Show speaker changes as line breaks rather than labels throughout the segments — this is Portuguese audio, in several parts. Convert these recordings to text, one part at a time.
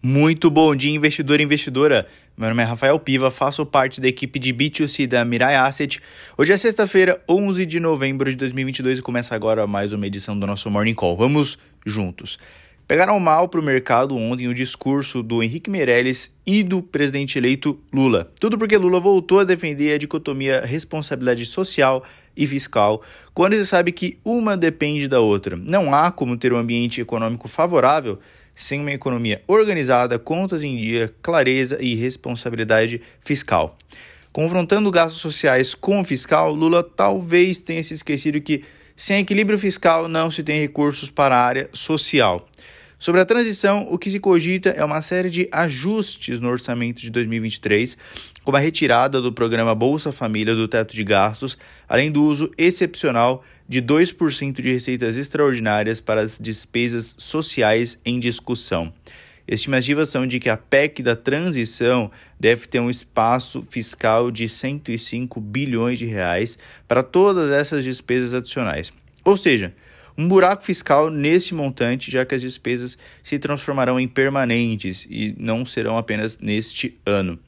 Muito bom dia, investidor e investidora. Meu nome é Rafael Piva, faço parte da equipe de B2C da Mirai Asset. Hoje é sexta-feira, 11 de novembro de 2022 e começa agora mais uma edição do nosso Morning Call. Vamos juntos. Pegaram mal para o mercado ontem o discurso do Henrique Meirelles e do presidente eleito Lula. Tudo porque Lula voltou a defender a dicotomia responsabilidade social e fiscal, quando se sabe que uma depende da outra. Não há como ter um ambiente econômico favorável sem uma economia organizada, contas em dia, clareza e responsabilidade fiscal. Confrontando gastos sociais com o fiscal, Lula talvez tenha se esquecido que sem equilíbrio fiscal não se tem recursos para a área social. Sobre a transição, o que se cogita é uma série de ajustes no orçamento de 2023, como a retirada do programa Bolsa Família do teto de gastos, além do uso excepcional de 2% de receitas extraordinárias para as despesas sociais em discussão. Estimativas são de que a PEC da transição deve ter um espaço fiscal de 105 bilhões de reais para todas essas despesas adicionais. Ou seja, um buraco fiscal nesse montante, já que as despesas se transformarão em permanentes e não serão apenas neste ano.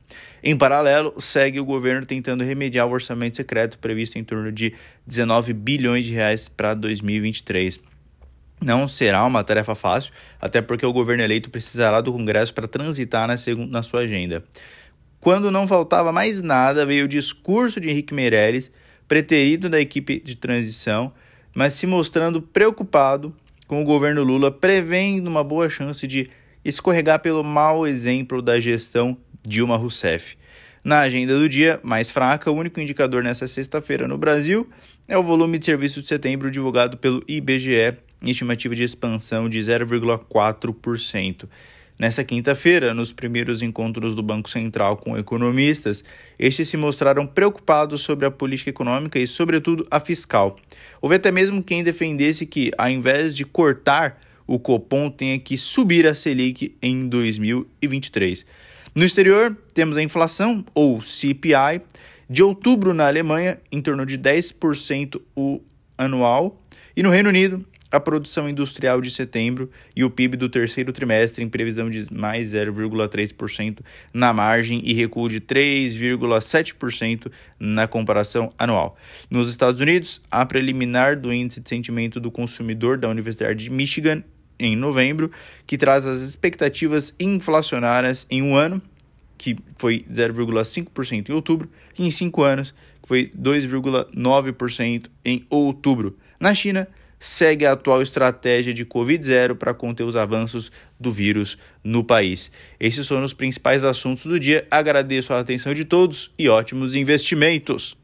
Em paralelo, segue o governo tentando remediar o orçamento secreto previsto em torno de 19 bilhões de reais para 2023. Não será uma tarefa fácil, até porque o governo eleito precisará do Congresso para transitar na, sua agenda. Quando não faltava mais nada, veio o discurso de Henrique Meirelles, preterido da equipe de transição, mas se mostrando preocupado com o governo Lula, prevendo uma boa chance de escorregar pelo mau exemplo da gestão Dilma Rousseff. Na agenda do dia, mais fraca, o único indicador nessa sexta-feira no Brasil é o volume de serviços de setembro divulgado pelo IBGE, estimativa de expansão de 0,4%. Nessa quinta-feira, nos primeiros encontros do Banco Central com economistas, estes se mostraram preocupados sobre a política econômica e, sobretudo, a fiscal. Houve até mesmo quem defendesse que, ao invés de cortar, o Copom tenha que subir a Selic em 2023. No exterior, temos a inflação, ou CPI, de outubro na Alemanha, em torno de 10% o anual, e no Reino Unido, a produção industrial de setembro e o PIB do terceiro trimestre em previsão de mais 0,3% na margem e recuo de 3,7% na comparação anual. Nos Estados Unidos, a preliminar do índice de sentimento do consumidor da Universidade de Michigan em novembro, que traz as expectativas inflacionárias em um ano, que foi 0,5% em outubro, e em cinco anos, que foi 2,9% em outubro. Na China, segue a atual estratégia de Covid-0 para conter os avanços do vírus no país. Esses foram os principais assuntos do dia. Agradeço a atenção de todos e ótimos investimentos.